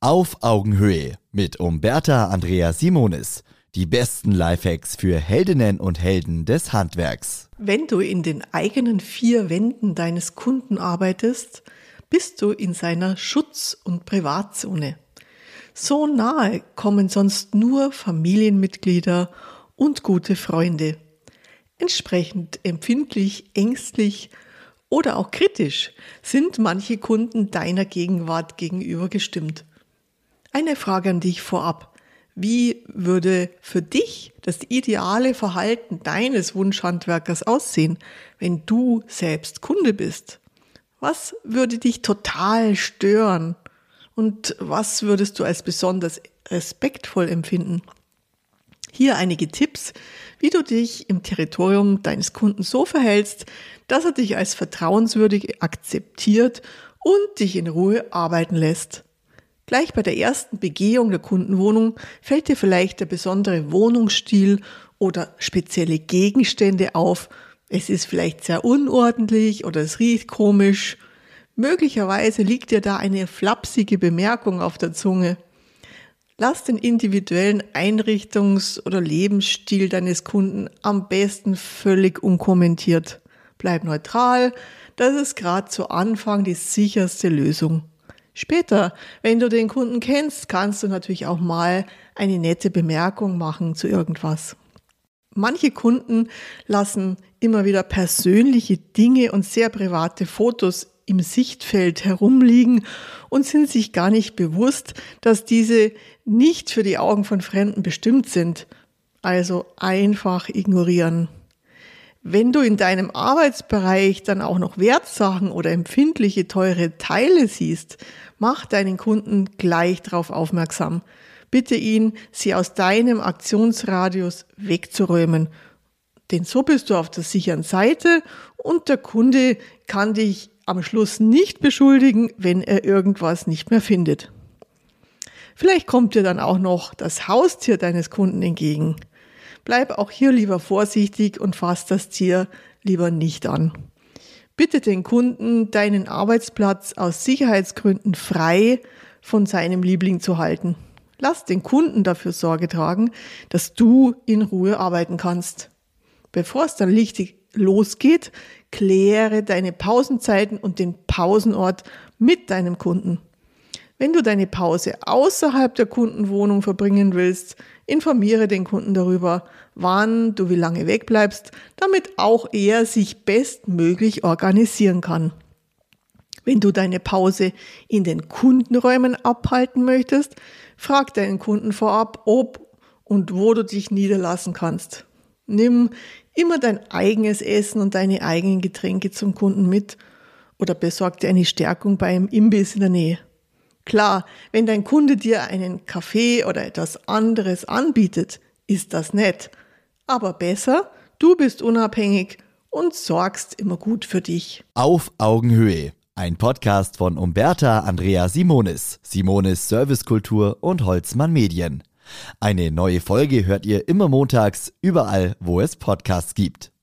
Auf Augenhöhe mit Umberta Andrea Simonis. Die besten Lifehacks für Heldinnen und Helden des Handwerks. Wenn du in den eigenen vier Wänden deines Kunden arbeitest, bist du in seiner Schutz- und Privatzone. So nahe kommen sonst nur Familienmitglieder und gute Freunde. Entsprechend empfindlich, ängstlich oder auch kritisch sind manche Kunden deiner Gegenwart gegenüber gestimmt. Eine Frage an dich vorab. Wie würde für dich das ideale Verhalten deines Wunschhandwerkers aussehen, wenn du selbst Kunde bist? Was würde dich total stören? Und was würdest du als besonders respektvoll empfinden? Hier einige Tipps, wie du dich im Territorium deines Kunden so verhältst, dass er dich als vertrauenswürdig akzeptiert und dich in Ruhe arbeiten lässt. Gleich bei der ersten Begehung der Kundenwohnung fällt dir vielleicht der besondere Wohnungsstil oder spezielle Gegenstände auf. Es ist vielleicht sehr unordentlich oder es riecht komisch. Möglicherweise liegt dir da eine flapsige Bemerkung auf der Zunge. Lass den individuellen Einrichtungs- oder Lebensstil deines Kunden am besten völlig unkommentiert. Bleib neutral, das ist gerade zu Anfang die sicherste Lösung. Später, wenn du den Kunden kennst, kannst du natürlich auch mal eine nette Bemerkung machen zu irgendwas. Manche Kunden lassen immer wieder persönliche Dinge und sehr private Fotos im Sichtfeld herumliegen und sind sich gar nicht bewusst, dass diese nicht für die Augen von Fremden bestimmt sind. Also einfach ignorieren. Wenn du in deinem Arbeitsbereich dann auch noch Wertsachen oder empfindliche teure Teile siehst, mach deinen Kunden gleich darauf aufmerksam. Bitte ihn, sie aus deinem Aktionsradius wegzuräumen. Denn so bist du auf der sicheren Seite und der Kunde kann dich am Schluss nicht beschuldigen, wenn er irgendwas nicht mehr findet. Vielleicht kommt dir dann auch noch das Haustier deines Kunden entgegen. Bleib auch hier lieber vorsichtig und fass das Tier lieber nicht an. Bitte den Kunden, deinen Arbeitsplatz aus Sicherheitsgründen frei von seinem Liebling zu halten. Lass den Kunden dafür Sorge tragen, dass du in Ruhe arbeiten kannst. Bevor es dann richtig losgeht, kläre deine Pausenzeiten und den Pausenort mit deinem Kunden. Wenn du deine Pause außerhalb der Kundenwohnung verbringen willst, informiere den Kunden darüber, wann du wie lange wegbleibst, damit auch er sich bestmöglich organisieren kann. Wenn du deine Pause in den Kundenräumen abhalten möchtest, frag deinen Kunden vorab, ob und wo du dich niederlassen kannst. Nimm immer dein eigenes Essen und deine eigenen Getränke zum Kunden mit oder besorg dir eine Stärkung beim Imbiss in der Nähe. Klar, wenn dein Kunde dir einen Kaffee oder etwas anderes anbietet, ist das nett. Aber besser, du bist unabhängig und sorgst immer gut für dich. Auf Augenhöhe. Ein Podcast von Umberta Andrea Simonis, Simonis Servicekultur und Holzmann Medien. Eine neue Folge hört ihr immer montags, überall, wo es Podcasts gibt.